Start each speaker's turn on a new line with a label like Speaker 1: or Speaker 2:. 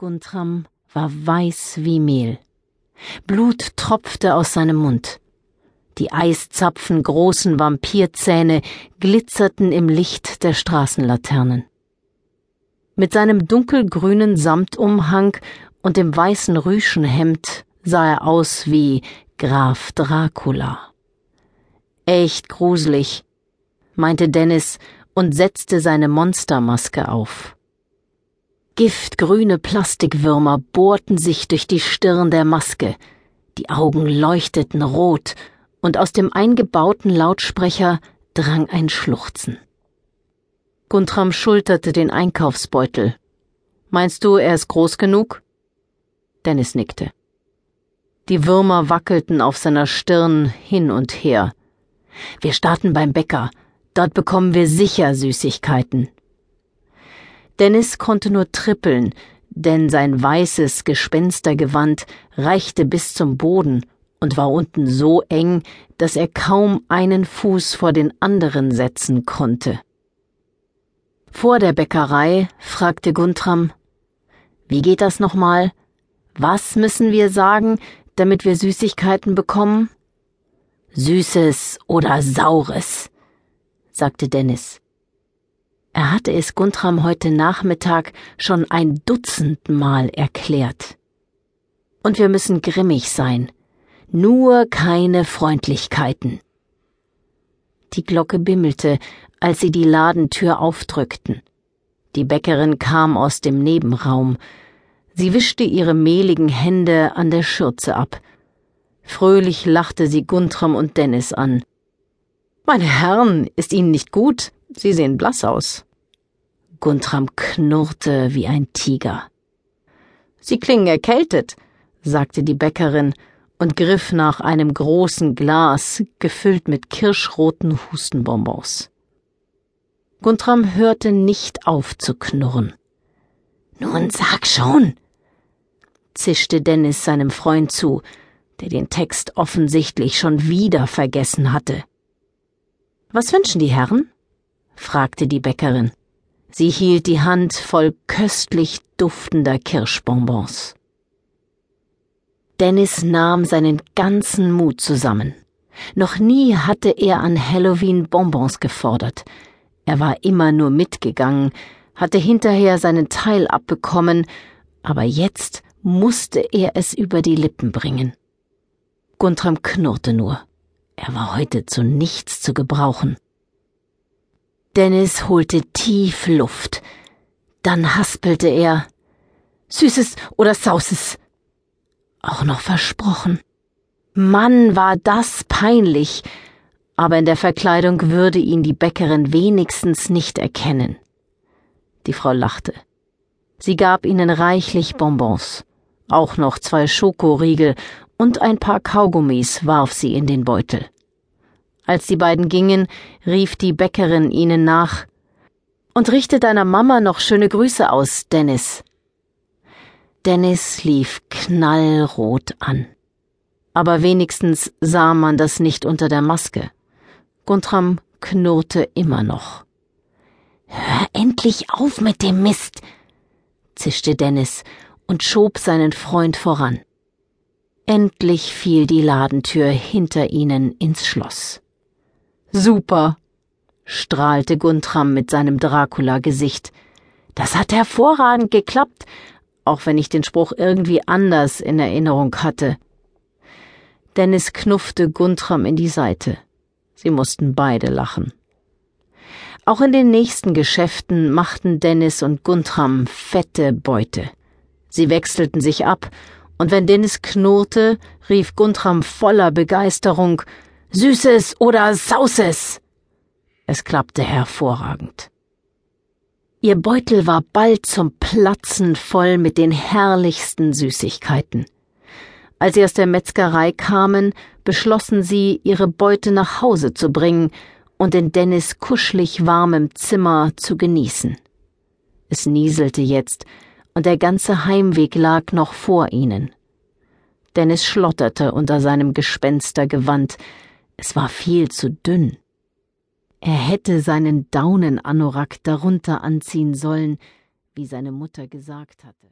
Speaker 1: Guntram war weiß wie Mehl. Blut tropfte aus seinem Mund. Die eiszapfen großen Vampirzähne glitzerten im Licht der Straßenlaternen. Mit seinem dunkelgrünen Samtumhang und dem weißen Rüschenhemd sah er aus wie Graf Dracula. Echt gruselig, meinte Dennis und setzte seine Monstermaske auf. Giftgrüne Plastikwürmer bohrten sich durch die Stirn der Maske, die Augen leuchteten rot, und aus dem eingebauten Lautsprecher drang ein Schluchzen. Guntram schulterte den Einkaufsbeutel. Meinst du, er ist groß genug? Dennis nickte. Die Würmer wackelten auf seiner Stirn hin und her. Wir starten beim Bäcker. Dort bekommen wir sicher Süßigkeiten. Dennis konnte nur trippeln, denn sein weißes Gespenstergewand reichte bis zum Boden und war unten so eng, dass er kaum einen Fuß vor den anderen setzen konnte. Vor der Bäckerei fragte Guntram, wie geht das nochmal? Was müssen wir sagen, damit wir Süßigkeiten bekommen? Süßes oder Saures, sagte Dennis. Er hatte es Guntram heute Nachmittag schon ein Dutzend Mal erklärt. Und wir müssen grimmig sein. Nur keine Freundlichkeiten. Die Glocke bimmelte, als sie die Ladentür aufdrückten. Die Bäckerin kam aus dem Nebenraum. Sie wischte ihre mehligen Hände an der Schürze ab. Fröhlich lachte sie Guntram und Dennis an. Meine Herren, ist Ihnen nicht gut? Sie sehen blass aus. Guntram knurrte wie ein Tiger. Sie klingen erkältet, sagte die Bäckerin und griff nach einem großen Glas, gefüllt mit kirschroten Hustenbonbons. Guntram hörte nicht auf zu knurren. Nun sag schon, zischte Dennis seinem Freund zu, der den Text offensichtlich schon wieder vergessen hatte. Was wünschen die Herren? fragte die Bäckerin. Sie hielt die Hand voll köstlich duftender Kirschbonbons. Dennis nahm seinen ganzen Mut zusammen. Noch nie hatte er an Halloween Bonbons gefordert. Er war immer nur mitgegangen, hatte hinterher seinen Teil abbekommen, aber jetzt musste er es über die Lippen bringen. Guntram knurrte nur. Er war heute zu nichts zu gebrauchen. Dennis holte tief Luft. Dann haspelte er. Süßes oder Sauses? Auch noch versprochen. Mann, war das peinlich, aber in der Verkleidung würde ihn die Bäckerin wenigstens nicht erkennen. Die Frau lachte. Sie gab ihnen reichlich Bonbons. Auch noch zwei Schokoriegel und ein paar Kaugummis warf sie in den Beutel. Als die beiden gingen, rief die Bäckerin ihnen nach Und richte deiner Mama noch schöne Grüße aus, Dennis. Dennis lief knallrot an. Aber wenigstens sah man das nicht unter der Maske. Guntram knurrte immer noch. Hör endlich auf mit dem Mist, zischte Dennis und schob seinen Freund voran. Endlich fiel die Ladentür hinter ihnen ins Schloss. Super, strahlte Guntram mit seinem Dracula-Gesicht. Das hat hervorragend geklappt, auch wenn ich den Spruch irgendwie anders in Erinnerung hatte. Dennis knuffte Guntram in die Seite. Sie mussten beide lachen. Auch in den nächsten Geschäften machten Dennis und Guntram fette Beute. Sie wechselten sich ab, und wenn Dennis knurrte, rief Guntram voller Begeisterung Süßes oder Sauses. Es klappte hervorragend. Ihr Beutel war bald zum Platzen voll mit den herrlichsten Süßigkeiten. Als sie aus der Metzgerei kamen, beschlossen sie, ihre Beute nach Hause zu bringen und in Dennis kuschelig warmem Zimmer zu genießen. Es nieselte jetzt, und der ganze Heimweg lag noch vor ihnen. Dennis schlotterte unter seinem Gespenstergewand, es war viel zu dünn. Er hätte seinen Daunenanorak darunter anziehen sollen, wie seine Mutter gesagt hatte.